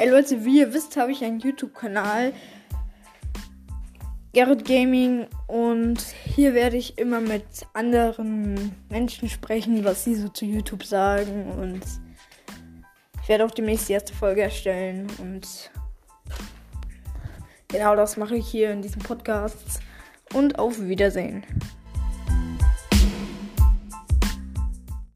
Hey Leute, wie ihr wisst, habe ich einen YouTube-Kanal. Garrett Gaming und hier werde ich immer mit anderen Menschen sprechen, was sie so zu YouTube sagen und ich werde auch demnächst die erste Folge erstellen und genau das mache ich hier in diesem Podcast und auf Wiedersehen.